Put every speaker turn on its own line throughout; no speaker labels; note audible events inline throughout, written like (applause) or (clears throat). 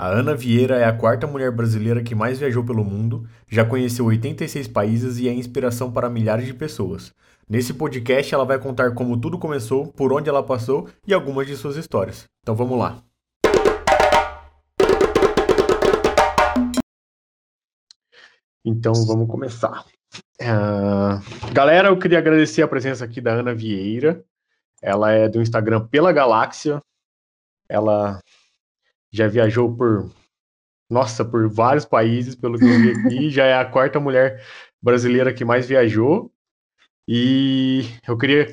A Ana Vieira é a quarta mulher brasileira que mais viajou pelo mundo, já conheceu 86 países e é inspiração para milhares de pessoas. Nesse podcast, ela vai contar como tudo começou, por onde ela passou e algumas de suas histórias. Então vamos lá. Então vamos começar. Uh, galera, eu queria agradecer a presença aqui da Ana Vieira. Ela é do Instagram Pela Galáxia. Ela já viajou por, nossa, por vários países, pelo que eu vi aqui, (laughs) já é a quarta mulher brasileira que mais viajou. E eu queria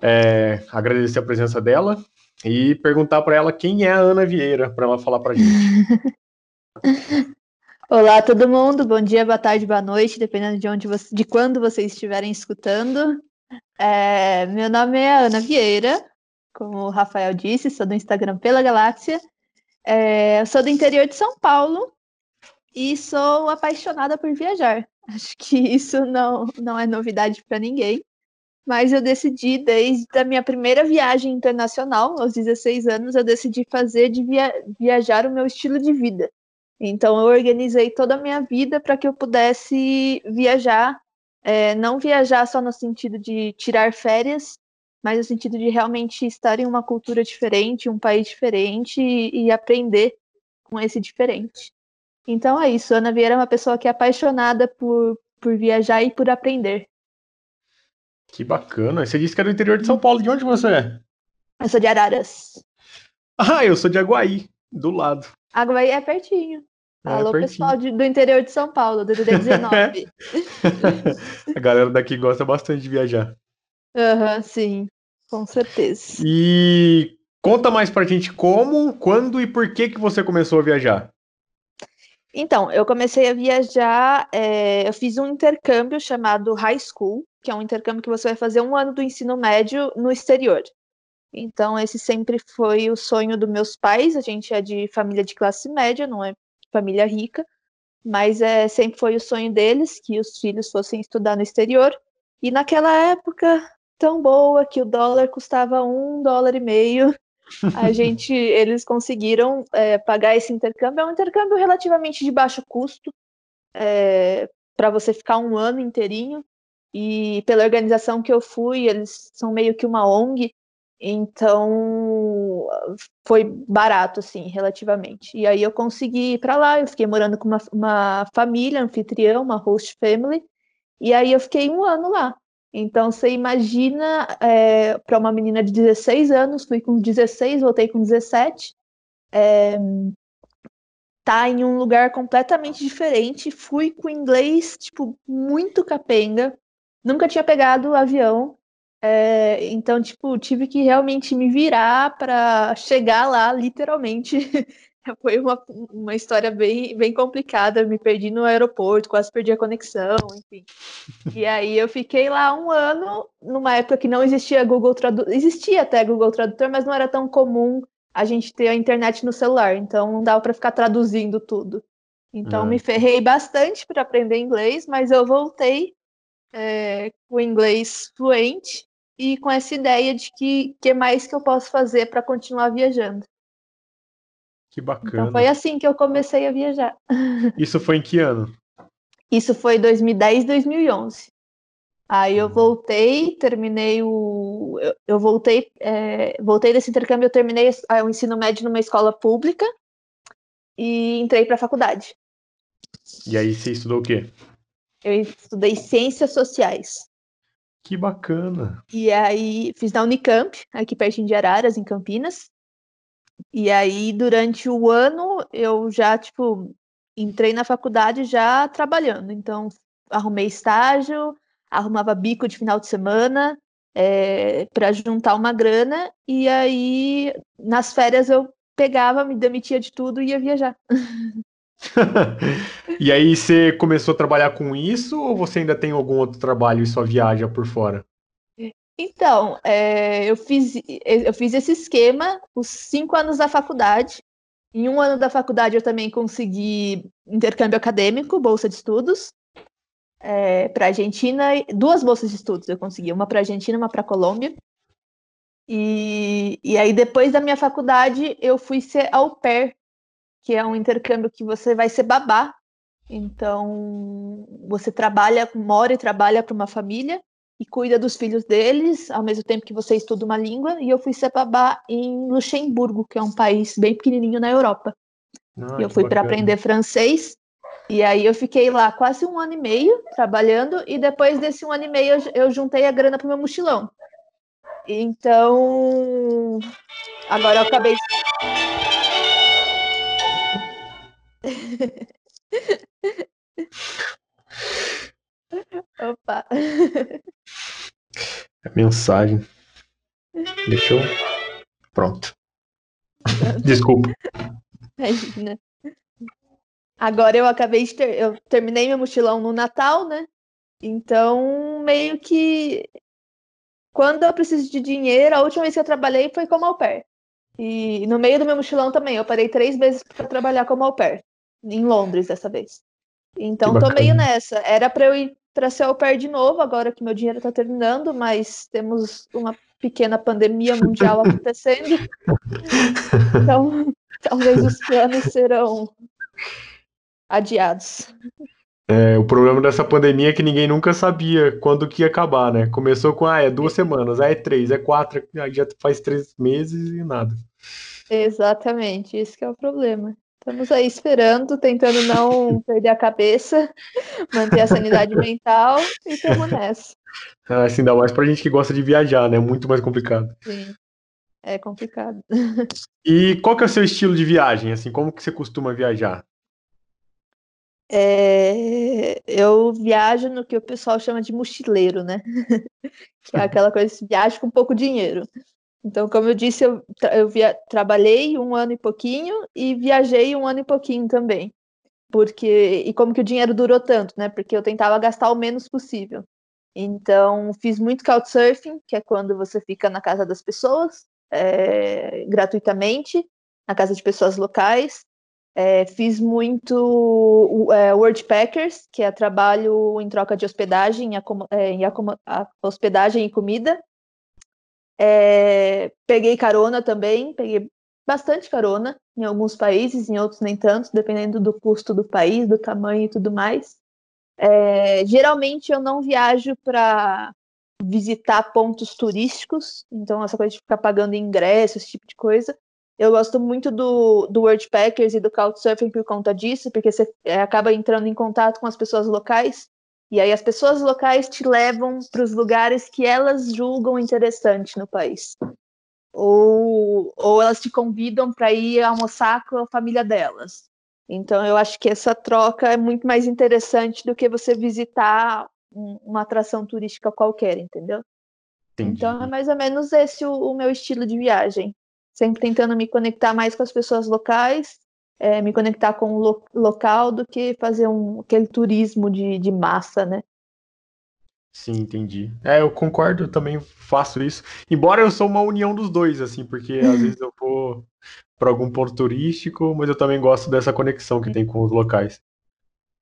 é, agradecer a presença dela e perguntar para ela quem é a Ana Vieira, para ela falar para gente. (laughs)
Olá, todo mundo. Bom dia, boa tarde, boa noite, dependendo de onde você, de quando vocês estiverem escutando. É, meu nome é Ana Vieira, como o Rafael disse, sou do Instagram Pela Galáxia é, eu sou do interior de São Paulo e sou apaixonada por viajar. (laughs) Acho que isso não, não é novidade para ninguém. Mas eu decidi, desde a minha primeira viagem internacional, aos 16 anos, eu decidi fazer de via viajar o meu estilo de vida. Então, eu organizei toda a minha vida para que eu pudesse viajar, é, não viajar só no sentido de tirar férias, mas no sentido de realmente estar em uma cultura diferente, um país diferente e, e aprender com esse diferente. Então é isso, Ana Vieira é uma pessoa que é apaixonada por, por viajar e por aprender.
Que bacana. Você disse que era do interior de São Paulo. De onde você é?
Eu sou de Araras.
Ah, eu sou de Aguaí, do lado.
Aguaí é pertinho. É, Alô, pertinho. pessoal de, do interior de São Paulo, do DD19. (laughs)
A galera daqui gosta bastante de viajar.
Aham, uhum, sim, com certeza.
E conta mais pra gente como, quando e por que que você começou a viajar.
Então, eu comecei a viajar, é, eu fiz um intercâmbio chamado High School, que é um intercâmbio que você vai fazer um ano do ensino médio no exterior. Então, esse sempre foi o sonho dos meus pais. A gente é de família de classe média, não é família rica, mas é, sempre foi o sonho deles que os filhos fossem estudar no exterior. E naquela época, tão boa que o dólar custava um dólar e meio. A (laughs) gente, eles conseguiram é, pagar esse intercâmbio. É um intercâmbio relativamente de baixo custo é, para você ficar um ano inteirinho. E pela organização que eu fui, eles são meio que uma ONG, então foi barato, assim, relativamente. E aí eu consegui ir para lá, eu fiquei morando com uma, uma família anfitriã, uma host family, e aí eu fiquei um ano lá. Então, você imagina é, para uma menina de 16 anos, fui com 16, voltei com 17, é, tá em um lugar completamente diferente, fui com inglês, tipo, muito capenga, nunca tinha pegado avião, é, então, tipo, tive que realmente me virar para chegar lá, literalmente, (laughs) (laughs) Foi uma, uma história bem, bem complicada. me perdi no aeroporto, quase perdi a conexão, enfim. E aí eu fiquei lá um ano, numa época que não existia Google Tradutor. Existia até Google Tradutor, mas não era tão comum a gente ter a internet no celular. Então não dava para ficar traduzindo tudo. Então me ferrei bastante para aprender inglês, mas eu voltei é, com inglês fluente e com essa ideia de que que mais que eu posso fazer para continuar viajando.
Que então, bacana. Então
foi assim que eu comecei a viajar. (laughs)
Isso foi em que ano?
Isso foi 2010, 2011. Aí eu hum. voltei, terminei o. Eu, eu voltei, é... voltei desse intercâmbio, eu terminei o ensino médio numa escola pública e entrei para a faculdade.
E aí você estudou o quê?
Eu estudei ciências sociais.
Que bacana.
E aí fiz na Unicamp, aqui pertinho de Araras, em Campinas. E aí, durante o ano, eu já, tipo, entrei na faculdade já trabalhando. Então, arrumei estágio, arrumava bico de final de semana é, para juntar uma grana. E aí, nas férias, eu pegava, me demitia de tudo e ia viajar. (laughs)
e aí, você começou a trabalhar com isso ou você ainda tem algum outro trabalho e só viaja por fora?
Então, é, eu, fiz, eu fiz esse esquema os cinco anos da faculdade. Em um ano da faculdade eu também consegui intercâmbio acadêmico, bolsa de estudos, é, para Argentina, duas bolsas de estudos eu consegui, uma para Argentina, uma para Colômbia. E, e aí depois da minha faculdade eu fui ser au pair que é um intercâmbio que você vai ser babá. Então, você trabalha, mora e trabalha para uma família e cuida dos filhos deles, ao mesmo tempo que você estuda uma língua. E eu fui ser babá em Luxemburgo, que é um país bem pequenininho na Europa. Ah, eu fui para aprender francês. E aí eu fiquei lá quase um ano e meio trabalhando, e depois desse um ano e meio eu, eu juntei a grana para o meu mochilão. Então, agora eu acabei. (laughs) Opa.
É mensagem. Deixa eu. Pronto. Desculpa.
Imagina. Agora eu acabei de ter. Eu terminei meu mochilão no Natal, né? Então, meio que. Quando eu preciso de dinheiro, a última vez que eu trabalhei foi como au pair. E no meio do meu mochilão também, eu parei três vezes para trabalhar como au pair. Em Londres dessa vez. Então tô meio nessa. Era para eu ir para ser au pair de novo, agora que meu dinheiro está terminando, mas temos uma pequena pandemia mundial (laughs) acontecendo. então, (laughs) talvez os planos serão adiados.
É, o problema dessa pandemia é que ninguém nunca sabia quando que ia acabar, né? Começou com, ah, é duas semanas, aí é três, é quatro, aí já faz três meses e nada.
Exatamente, esse é o problema. Estamos aí esperando, tentando não (laughs) perder a cabeça, manter a sanidade mental e estamos nessa.
Ah, assim, ainda mais pra gente que gosta de viajar, né? Muito mais complicado.
Sim, é complicado.
E qual que é o seu estilo de viagem? Assim, como que você costuma viajar?
É, eu viajo no que o pessoal chama de mochileiro, né? (laughs) que é aquela coisa que viaja com pouco dinheiro. Então, como eu disse, eu, eu via, trabalhei um ano e pouquinho e viajei um ano e pouquinho também. Porque, e como que o dinheiro durou tanto, né? Porque eu tentava gastar o menos possível. Então, fiz muito couchsurfing, que é quando você fica na casa das pessoas, é, gratuitamente, na casa de pessoas locais. É, fiz muito é, Wordpackers, que é trabalho em troca de hospedagem, em, em hospedagem e comida. É, peguei carona também, peguei bastante carona em alguns países, em outros nem tanto, dependendo do custo do país, do tamanho e tudo mais. É, geralmente eu não viajo para visitar pontos turísticos, então essa coisa de ficar pagando ingresso, esse tipo de coisa. Eu gosto muito do, do Wordpackers e do Couchsurfing por conta disso, porque você é, acaba entrando em contato com as pessoas locais e aí as pessoas locais te levam para os lugares que elas julgam interessante no país. Ou, ou elas te convidam para ir almoçar com a família delas. Então eu acho que essa troca é muito mais interessante do que você visitar uma atração turística qualquer, entendeu? Entendi. Então é mais ou menos esse o, o meu estilo de viagem. Sempre tentando me conectar mais com as pessoas locais é, me conectar com o lo local do que fazer um, aquele turismo de, de massa, né?
Sim, entendi. É, eu concordo, eu também faço isso. Embora eu sou uma união dos dois, assim, porque às (laughs) vezes eu vou para algum ponto turístico, mas eu também gosto dessa conexão que tem com os locais.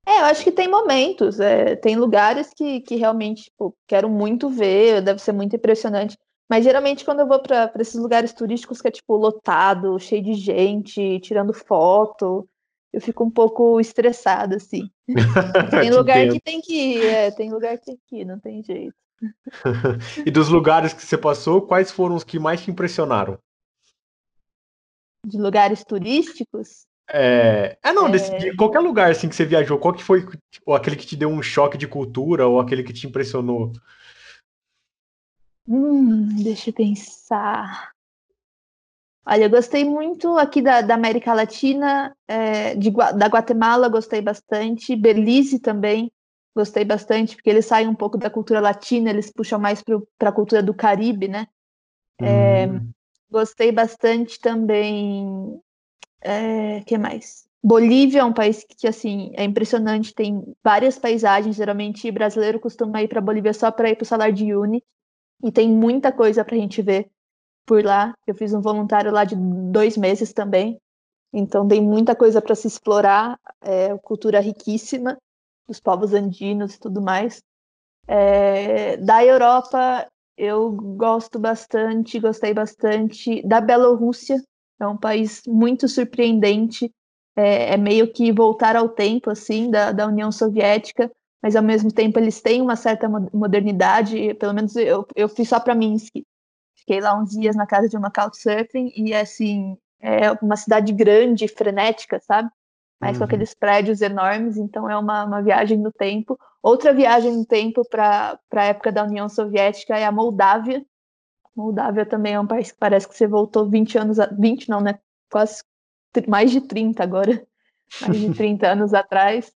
É, eu acho que tem momentos, é, tem lugares que, que realmente tipo, quero muito ver, deve ser muito impressionante. Mas geralmente quando eu vou para esses lugares turísticos que é tipo lotado, cheio de gente, tirando foto, eu fico um pouco estressada, assim. (laughs) tem lugar que tem que ir, é, tem lugar que tem que ir, não tem jeito. (laughs)
e dos lugares que você passou, quais foram os que mais te impressionaram?
De lugares turísticos?
É, é não, é... Desse, de qualquer lugar assim que você viajou, qual que foi tipo, aquele que te deu um choque de cultura ou aquele que te impressionou?
Hum, deixa eu pensar. Olha, eu gostei muito aqui da, da América Latina, é, de, da Guatemala, gostei bastante. Belize também, gostei bastante, porque eles saem um pouco da cultura latina, eles puxam mais para a cultura do Caribe, né? É, hum. Gostei bastante também. É, que mais? Bolívia é um país que, assim, é impressionante, tem várias paisagens. Geralmente, brasileiro costuma ir para Bolívia só para ir para o Salar de Uyuni. E tem muita coisa para a gente ver por lá. Eu fiz um voluntário lá de dois meses também. Então tem muita coisa para se explorar, é, cultura riquíssima, dos povos andinos e tudo mais. É, da Europa eu gosto bastante, gostei bastante da Bielorrússia, é um país muito surpreendente. é, é, meio que voltar ao tempo, assim, da, da União Soviética, mas ao mesmo tempo eles têm uma certa modernidade, pelo menos eu, eu fui só para Minsk. Fiquei lá uns dias na casa de uma couchsurfing e, assim, é uma cidade grande, frenética, sabe? Mas uhum. com aqueles prédios enormes, então é uma, uma viagem no tempo. Outra viagem no tempo para a época da União Soviética é a Moldávia. Moldávia também é um país que parece que você voltou 20 anos, a, 20 não, né? Quase mais de 30 agora, mais de (laughs) 30 anos atrás.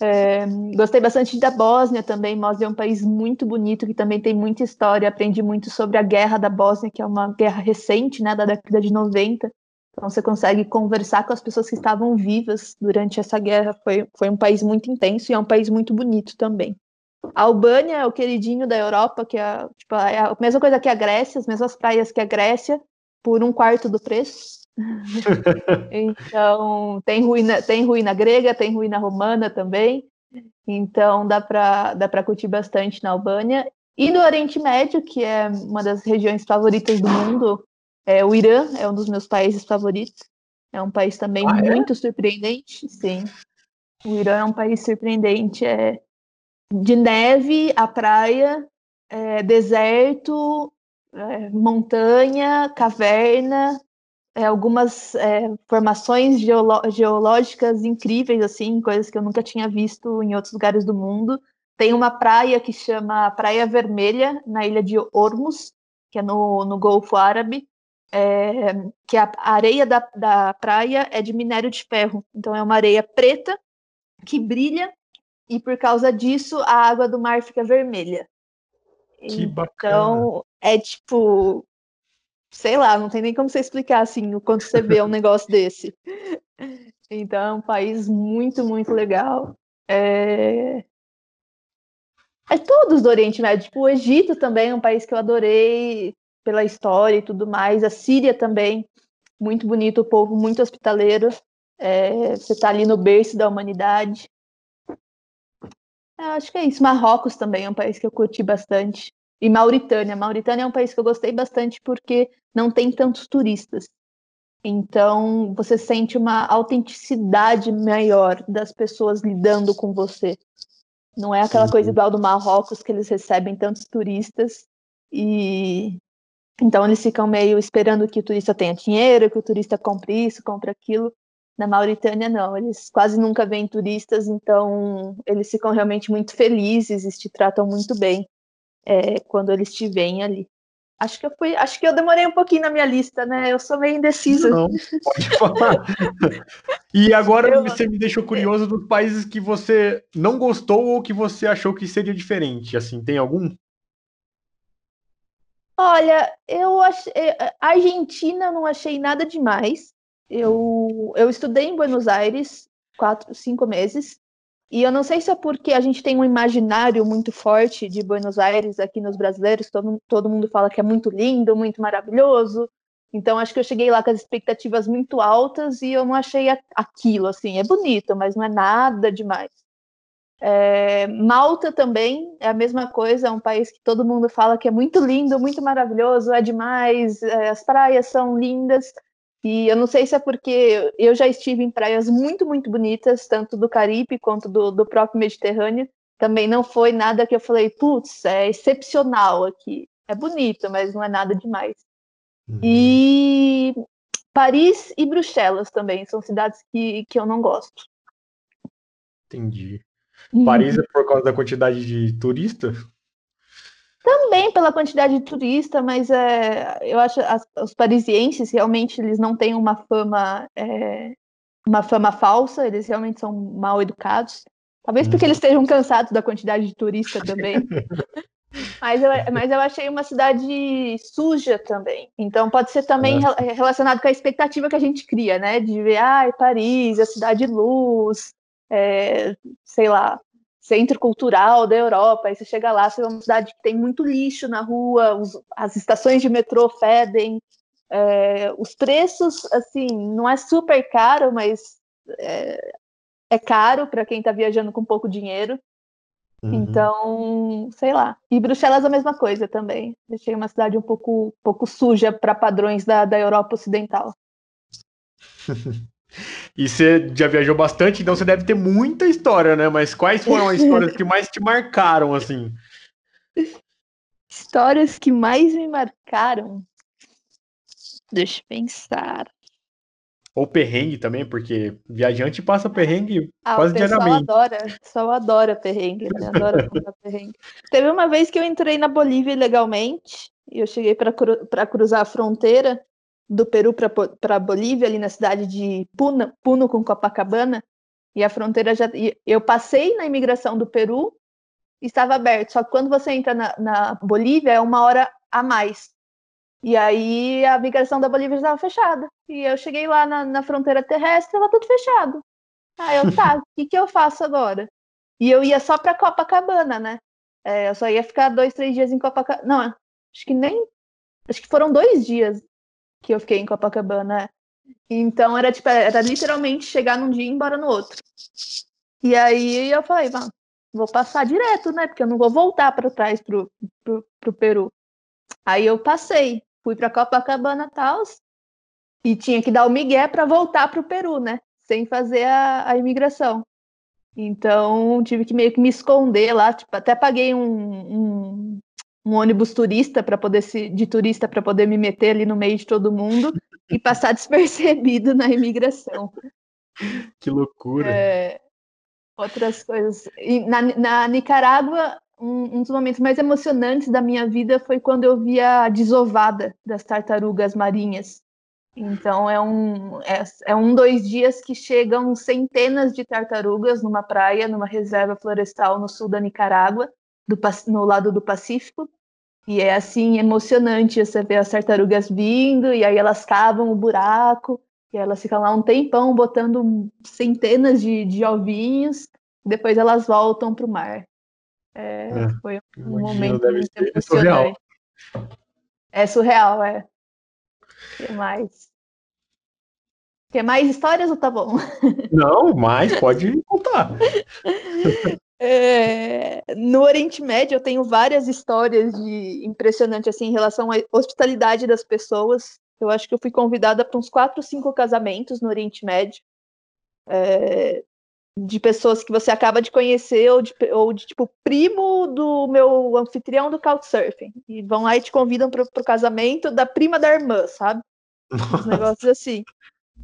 É, gostei bastante da Bósnia também. Bósnia é um país muito bonito que também tem muita história. Aprendi muito sobre a guerra da Bósnia, que é uma guerra recente, né, da década de 90. Então você consegue conversar com as pessoas que estavam vivas durante essa guerra. Foi, foi um país muito intenso e é um país muito bonito também. A Albânia é o queridinho da Europa, que é, tipo, é a mesma coisa que a Grécia, as mesmas praias que a Grécia, por um quarto do preço. (laughs) então, tem ruína, tem ruína grega, tem ruína romana também. Então, dá para dá curtir bastante na Albânia. E no Oriente Médio, que é uma das regiões favoritas do mundo, é, o Irã é um dos meus países favoritos. É um país também ah, é? muito surpreendente, sim. O Irã é um país surpreendente. É de neve, a praia, é, deserto, é, montanha, caverna, é, algumas é, formações geológicas incríveis, assim, coisas que eu nunca tinha visto em outros lugares do mundo. Tem uma praia que chama Praia Vermelha, na ilha de Ormus, que é no, no Golfo Árabe, é, que a areia da, da praia é de minério de ferro. Então é uma areia preta que brilha e por causa disso a água do mar fica vermelha.
Que então,
bacana. é tipo sei lá, não tem nem como você explicar assim o quanto você vê um (laughs) negócio desse. Então, é um país muito, muito legal. É... é todos do Oriente Médio. Tipo, o Egito também é um país que eu adorei pela história e tudo mais. A Síria também, muito bonito, o povo muito hospitaleiro. É... Você está ali no berço da humanidade. É, acho que é isso. Marrocos também é um país que eu curti bastante. E Mauritânia. Mauritânia é um país que eu gostei bastante porque não tem tantos turistas. Então, você sente uma autenticidade maior das pessoas lidando com você. Não é aquela coisa igual do Marrocos, que eles recebem tantos turistas e. Então, eles ficam meio esperando que o turista tenha dinheiro, que o turista compre isso, compre aquilo. Na Mauritânia, não, eles quase nunca vêm turistas, então eles ficam realmente muito felizes e te tratam muito bem é, quando eles te veem ali. Acho que eu fui, acho que eu demorei um pouquinho na minha lista, né? Eu sou meio indecisa.
Não, pode falar. e agora eu... você me deixou curioso dos países que você não gostou ou que você achou que seria diferente. Assim, tem algum?
Olha, eu achei. Argentina não achei nada demais. Eu, eu estudei em Buenos Aires quatro, cinco meses. E eu não sei se é porque a gente tem um imaginário muito forte de Buenos Aires aqui nos brasileiros, todo, todo mundo fala que é muito lindo, muito maravilhoso. Então acho que eu cheguei lá com as expectativas muito altas e eu não achei aquilo, assim, é bonito, mas não é nada demais. É, Malta também é a mesma coisa, é um país que todo mundo fala que é muito lindo, muito maravilhoso, é demais, é, as praias são lindas, e eu não sei se é porque eu já estive em praias muito, muito bonitas, tanto do Caribe quanto do, do próprio Mediterrâneo. Também não foi nada que eu falei, putz, é excepcional aqui. É bonito, mas não é nada demais. Uhum. E Paris e Bruxelas também são cidades que, que eu não gosto.
Entendi. Paris é por causa da quantidade de turistas?
Também pela quantidade de turista, mas é, eu acho as, os parisienses realmente eles não têm uma fama é, uma fama falsa, eles realmente são mal educados. Talvez porque eles estejam cansados da quantidade de turista também. (laughs) mas, eu, mas eu achei uma cidade suja também. Então pode ser também é. relacionado com a expectativa que a gente cria, né? De ver, ah, Paris, a cidade luz, é, sei lá, centro cultural da Europa, aí você chega lá, você é uma cidade que tem muito lixo na rua, os, as estações de metrô fedem, é, os preços, assim, não é super caro, mas é, é caro para quem está viajando com pouco dinheiro. Uhum. Então, sei lá. E Bruxelas a mesma coisa também. Deixei uma cidade um pouco, pouco suja para padrões da, da Europa Ocidental. (laughs)
E você já viajou bastante, então você deve ter muita história, né? Mas quais foram as histórias que mais te marcaram, assim?
Histórias que mais me marcaram? Deixa eu pensar.
Ou perrengue também, porque viajante passa perrengue
ah,
quase
o pessoal
diariamente.
adora, o pessoal adora perrengue, né? Adora contar (laughs) perrengue. Teve uma vez que eu entrei na Bolívia ilegalmente, e eu cheguei para cru, cruzar a fronteira do Peru para Bolívia, ali na cidade de Puno, Puno com Copacabana, e a fronteira já. Eu passei na imigração do Peru, estava aberto, só que quando você entra na, na Bolívia é uma hora a mais. E aí a migração da Bolívia estava fechada. E eu cheguei lá na, na fronteira terrestre, estava tudo fechado. Aí eu, tá, o que, que eu faço agora? E eu ia só para Copacabana, né? É, eu só ia ficar dois, três dias em Copacabana. Não, acho que nem. Acho que foram dois dias que eu fiquei em Copacabana. Então era tipo, era literalmente chegar num dia e ir embora no outro. E aí eu falei, vou passar direto, né? Porque eu não vou voltar para trás pro, pro, pro Peru. Aí eu passei fui para Copacabana tal e tinha que dar o migué para voltar para o Peru, né? Sem fazer a, a, imigração. Então tive que meio que me esconder lá, tipo, até paguei um, um, um ônibus turista para poder se, de turista para poder me meter ali no meio de todo mundo (laughs) e passar despercebido na imigração.
Que loucura!
É, outras coisas. Na, na Nicarágua um, um, dos momentos mais emocionantes da minha vida foi quando eu vi a desovada das tartarugas marinhas. Então é um, é, é, um dois dias que chegam centenas de tartarugas numa praia, numa reserva florestal no sul da Nicarágua, do, no lado do Pacífico. E é assim emocionante você ver as tartarugas vindo, e aí elas cavam o buraco, e elas ficam lá um tempão botando centenas de, de ovinhos, depois elas voltam para o mar. É, é, foi um momento muito emocionante. Surreal. É surreal, é. O que mais? Quer mais histórias ou tá bom?
Não, mais pode contar. (laughs)
É, no Oriente Médio eu tenho várias histórias de impressionante assim em relação à hospitalidade das pessoas. Eu acho que eu fui convidada para uns quatro, cinco casamentos no Oriente Médio. É, de pessoas que você acaba de conhecer ou de, ou de tipo primo do meu anfitrião do Couchsurfing e vão lá e te convidam para o casamento da prima da irmã, sabe? Os negócios assim.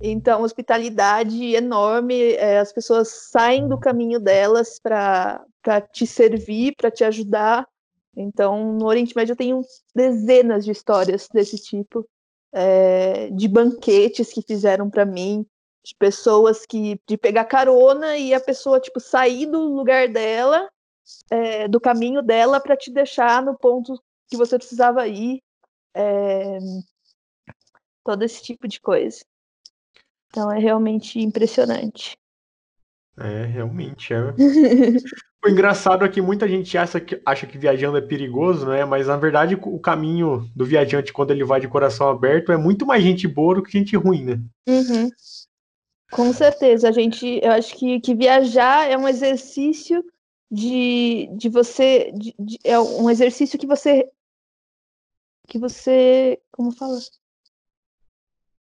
Então, hospitalidade enorme, é, as pessoas saem do caminho delas para te servir, para te ajudar. Então, no Oriente Médio eu tenho dezenas de histórias desse tipo, é, de banquetes que fizeram para mim, de pessoas que de pegar carona e a pessoa tipo sair do lugar dela, é, do caminho dela para te deixar no ponto que você precisava ir, é, todo esse tipo de coisa. Então é realmente impressionante.
É, realmente é. (laughs) o engraçado é que muita gente acha que, acha que viajando é perigoso, né? Mas na verdade o caminho do viajante quando ele vai de coração aberto é muito mais gente boa do que gente ruim, né?
Uhum. Com certeza, a gente, eu acho que, que viajar é um exercício de, de você, de, de, é um exercício que você, que você, como fala?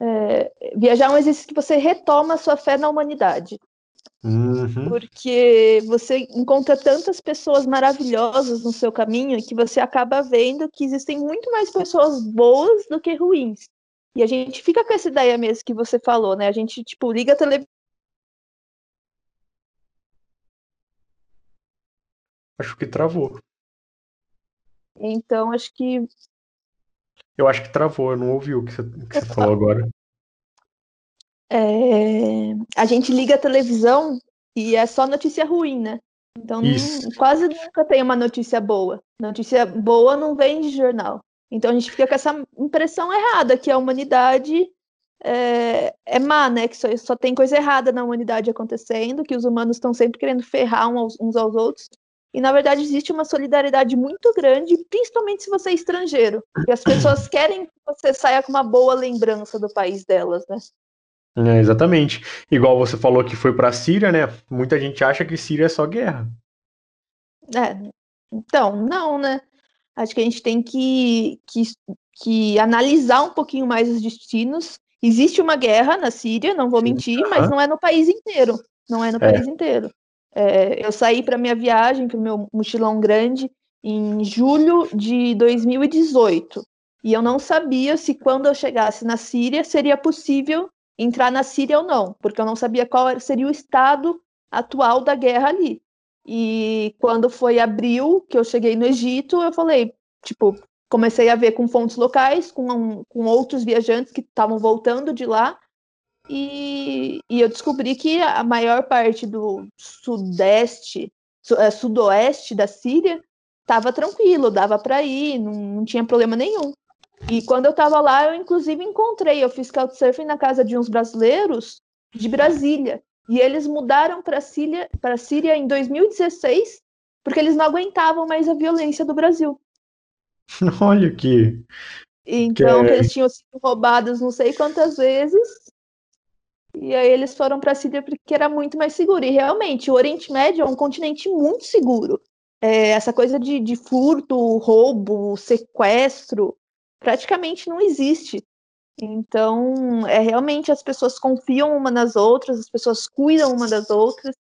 É, viajar é um exercício que você retoma a sua fé na humanidade.
Uhum.
Porque você encontra tantas pessoas maravilhosas no seu caminho que você acaba vendo que existem muito mais pessoas boas do que ruins. E a gente fica com essa ideia mesmo que você falou, né? A gente, tipo, liga a televisão.
Acho que travou.
Então, acho que.
Eu acho que travou, eu não ouvi o que você, que você falou agora.
É... A gente liga a televisão e é só notícia ruim, né? Então, não... quase nunca tem uma notícia boa. Notícia boa não vem de jornal. Então a gente fica com essa impressão errada que a humanidade é, é má, né? Que só, só, tem coisa errada na humanidade acontecendo, que os humanos estão sempre querendo ferrar uns, uns aos outros. E na verdade existe uma solidariedade muito grande, principalmente se você é estrangeiro. E as pessoas (clears throat) querem que você saia com uma boa lembrança do país delas, né?
É, exatamente. Igual você falou que foi para a Síria, né? Muita gente acha que Síria é só guerra.
É. Então, não, né? Acho que a gente tem que, que, que analisar um pouquinho mais os destinos existe uma guerra na Síria, não vou mentir, uhum. mas não é no país inteiro. Não é no é. país inteiro. É, eu saí para minha viagem, para o meu mochilão grande, em julho de 2018. E eu não sabia se quando eu chegasse na Síria seria possível entrar na Síria ou não, porque eu não sabia qual seria o estado atual da guerra ali. E quando foi abril, que eu cheguei no Egito, eu falei, tipo, comecei a ver com fontes locais, com, com outros viajantes que estavam voltando de lá, e, e, eu descobri que a maior parte do sudeste, su, é, sudoeste da Síria estava tranquilo, dava para ir, não, não, tinha problema nenhum. E quando eu estava lá, eu inclusive encontrei, eu fiz couchsurfing na casa de uns brasileiros de Brasília. E eles mudaram para Síria, para Síria em 2016, porque eles não aguentavam mais a violência do Brasil. (laughs)
Olha que.
Então, que... eles tinham sido roubados não sei quantas vezes. E aí eles foram para a Síria porque era muito mais seguro. E realmente, o Oriente Médio é um continente muito seguro. É, essa coisa de, de furto, roubo, sequestro, praticamente não existe. Então, é realmente as pessoas confiam uma nas outras, as pessoas cuidam uma das outras.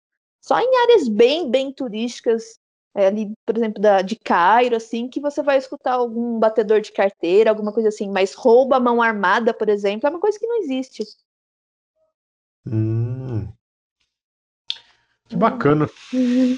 Só em áreas bem, bem turísticas, é, ali, por exemplo, da, de Cairo, assim, que você vai escutar algum batedor de carteira, alguma coisa assim. Mas rouba mão armada, por exemplo, é uma coisa que não existe.
Hum. Que bacana. Uhum.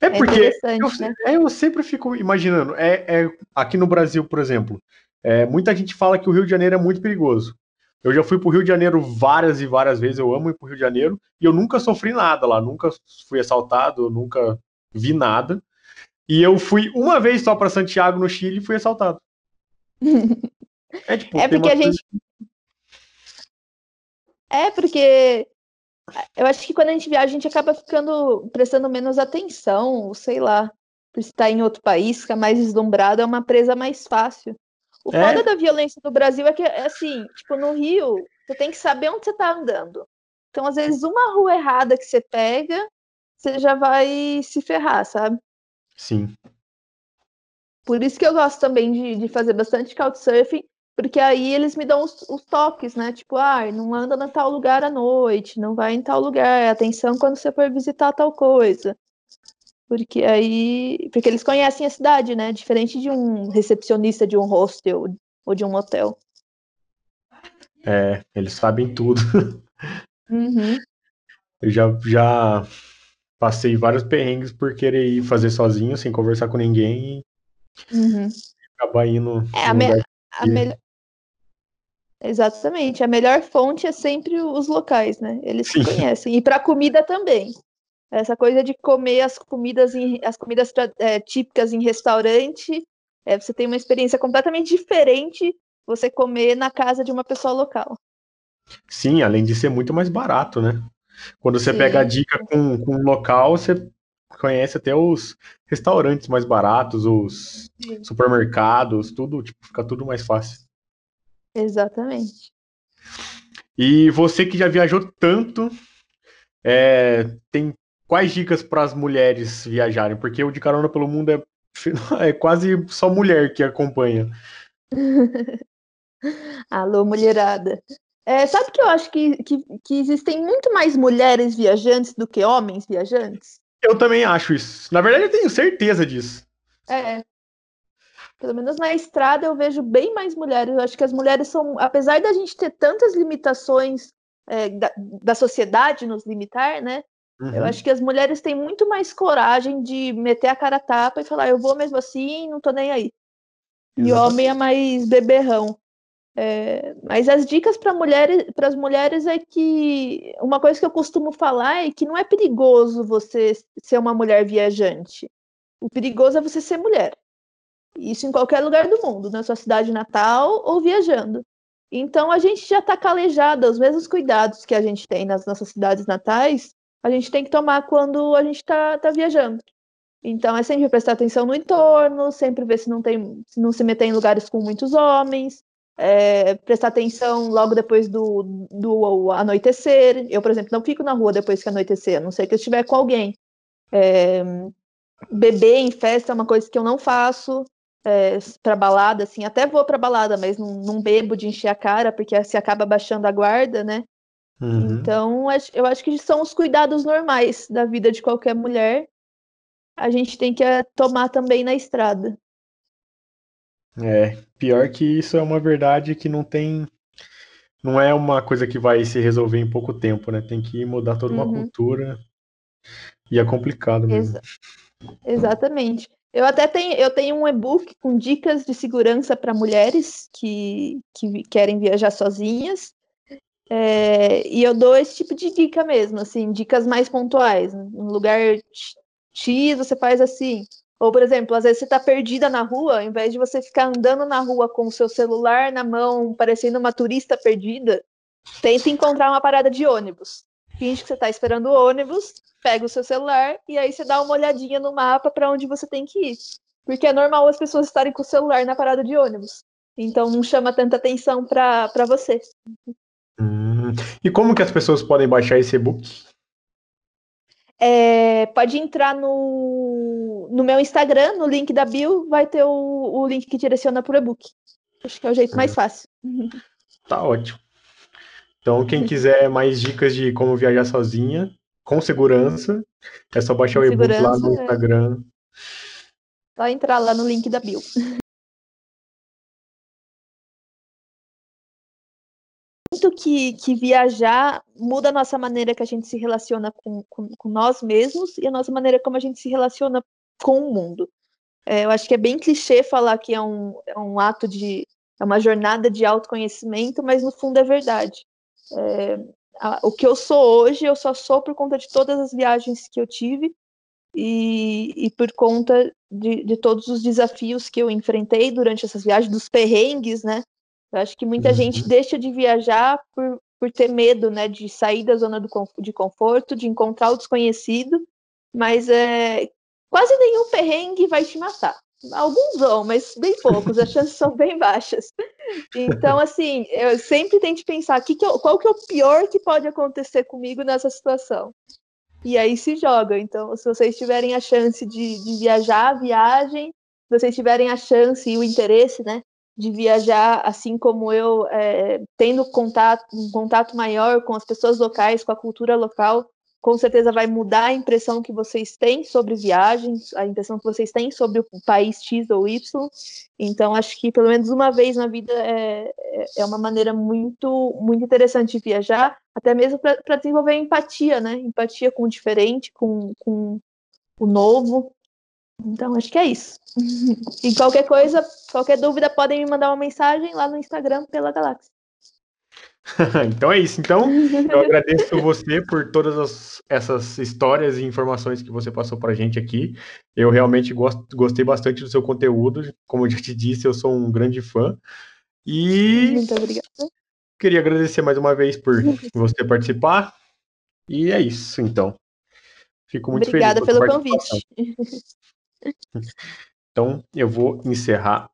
É, é porque eu, né? é, eu, sempre fico imaginando, é, é, aqui no Brasil, por exemplo, é, muita gente fala que o Rio de Janeiro é muito perigoso. Eu já fui para o Rio de Janeiro várias e várias vezes, eu amo ir para o Rio de Janeiro, e eu nunca sofri nada lá, nunca fui assaltado, nunca vi nada. E eu fui uma vez só para Santiago, no Chile, e fui assaltado. (laughs)
é, tipo, é porque a gente. É porque eu acho que quando a gente viaja, a gente acaba ficando prestando menos atenção, sei lá, por estar em outro país, ficar mais deslumbrado, é uma presa mais fácil. O é. foda da violência do Brasil é que, é assim, tipo, no Rio, você tem que saber onde você tá andando. Então, às vezes, uma rua errada que você pega, você já vai se ferrar, sabe?
Sim.
Por isso que eu gosto também de, de fazer bastante couchsurfing, porque aí eles me dão os, os, toques, né? Tipo, ah, não anda em tal lugar à noite, não vai em tal lugar, atenção quando você for visitar tal coisa. Porque aí. Porque eles conhecem a cidade, né? Diferente de um recepcionista de um hostel ou de um hotel.
É, eles sabem tudo. (laughs)
Uhum.
Eu já, já passei vários perrengues por querer ir fazer sozinho, sem conversar com ninguém
e uhum.
acabar indo.
É, a, me a melhor. Exatamente. A melhor fonte é sempre os locais, né? Eles se conhecem. E para comida também. Essa coisa de comer as comidas, em, as comidas é, típicas em restaurante, é, você tem uma experiência completamente diferente você comer na casa de uma pessoa local.
Sim, além de ser muito mais barato, né? Quando você Sim. pega a dica com, com um local, você conhece até os restaurantes mais baratos, os Sim. supermercados, tudo, tipo, fica tudo mais fácil.
Exatamente.
E você que já viajou tanto, é, tem quais dicas para as mulheres viajarem? Porque o de carona pelo mundo é, (laughs) é quase só mulher que acompanha. (laughs)
Alô, mulherada. É, sabe que eu acho que, que, que, existem muito mais mulheres viajantes do que homens viajantes?
Eu também acho isso. Na verdade, eu tenho certeza disso.
É. Pelo menos na estrada eu vejo bem mais mulheres. Eu acho que as mulheres são, apesar da gente ter tantas limitações é, da, da sociedade nos limitar, né? Uhum. Eu acho que as mulheres têm muito mais coragem de meter a cara a tapa e falar, eu vou mesmo assim, não tô nem aí. Exatamente. E homem é mais beberrão. É, mas as dicas para mulheres, as mulheres é que uma coisa que eu costumo falar é que não é perigoso você ser uma mulher viajante. O perigoso é você ser mulher. Isso em qualquer lugar do mundo, na sua cidade natal ou viajando. Então a gente já está calejada, os mesmos cuidados que a gente tem nas nossas cidades natais, a gente tem que tomar quando a gente está tá viajando. Então é sempre prestar atenção no entorno, sempre ver se não tem, se não se meter em lugares com muitos homens, é, prestar atenção logo depois do, do anoitecer. Eu, por exemplo, não fico na rua depois que anoitecer, a não ser que eu estiver com alguém. É, beber em festa é uma coisa que eu não faço. É, para balada, assim, até vou para balada, mas não, não, bebo de encher a cara, porque se acaba baixando a guarda, né? Uhum. Então, eu acho que são os cuidados normais da vida de qualquer mulher. A gente tem que é, tomar também na estrada.
É, pior que isso é uma verdade que não tem. Não é uma coisa que vai se resolver em pouco tempo, né? Tem que mudar toda uma uhum. cultura. E é complicado mesmo. Exa
exatamente. Eu até tenho, eu tenho um e-book com dicas de segurança para mulheres que, que querem viajar sozinhas. É, e eu dou esse tipo de dica mesmo, assim, dicas mais pontuais. No lugar X, você faz assim. Ou, por exemplo, às vezes você está perdida na rua, ao invés de você ficar andando na rua com o seu celular na mão, parecendo uma turista perdida, tenta encontrar uma parada de ônibus. Finge que você está esperando o ônibus, pega o seu celular e aí você dá uma olhadinha no mapa para onde você tem que ir. Porque é normal as pessoas estarem com o celular na parada de ônibus. Então não chama tanta atenção para você.
Hum. E como que as pessoas podem baixar esse e-book?
É, pode entrar no, no meu Instagram, no link da bio, vai ter o, o link que direciona para o e-book. Acho que é o jeito mais fácil.
Tá ótimo. Então, quem quiser mais dicas de como viajar sozinha, com segurança, é só baixar o e-book lá no é. Instagram.
Só entrar lá no link da bio. Muito que, que viajar muda a nossa maneira que a gente se relaciona com, com, com nós mesmos e a nossa maneira como a gente se relaciona com o mundo. É, eu acho que é bem clichê falar que é um, é um ato de. é uma jornada de autoconhecimento, mas no fundo é verdade. É, a, o que eu sou hoje, eu só sou por conta de todas as viagens que eu tive e, e por conta de, de, todos os desafios que eu enfrentei durante essas viagens, dos perrengues, né? Eu acho que muita uhum. gente deixa de viajar por, por ter medo, né? De sair da zona do, de conforto, de encontrar o desconhecido, mas é, quase nenhum perrengue vai te matar. Alguns vão, mas bem poucos, as chances são bem baixas. Então, assim, eu sempre tento pensar que que eu, qual que é o pior que pode acontecer comigo nessa situação. E aí se joga. Então, se vocês tiverem a chance de, de viajar, viagem. Se vocês tiverem a chance e o interesse, né, de viajar, assim como eu, é, tendo contato, um contato maior com as pessoas locais, com a cultura local, com certeza vai mudar a impressão que vocês têm sobre viagens, a impressão que vocês têm sobre o país X ou Y. Então, acho que pelo menos uma vez na vida é, é uma maneira muito, muito interessante de viajar, até mesmo para desenvolver empatia, né? Empatia com o diferente, com, com o novo. Então, acho que é isso. (laughs) e qualquer coisa, qualquer dúvida, podem me mandar uma mensagem lá no Instagram pela Galáxia. (laughs)
então é isso. Então, (laughs) eu agradeço você por todas as, essas histórias e informações que você passou para a gente aqui. Eu realmente gost, gostei bastante do seu conteúdo. Como eu já te disse, eu sou um grande fã. E. Muito obrigada. Queria agradecer mais uma vez por (laughs) você participar. E é isso, então. Fico muito
Obrigada
feliz.
Obrigada pelo convite.
Então, eu vou encerrar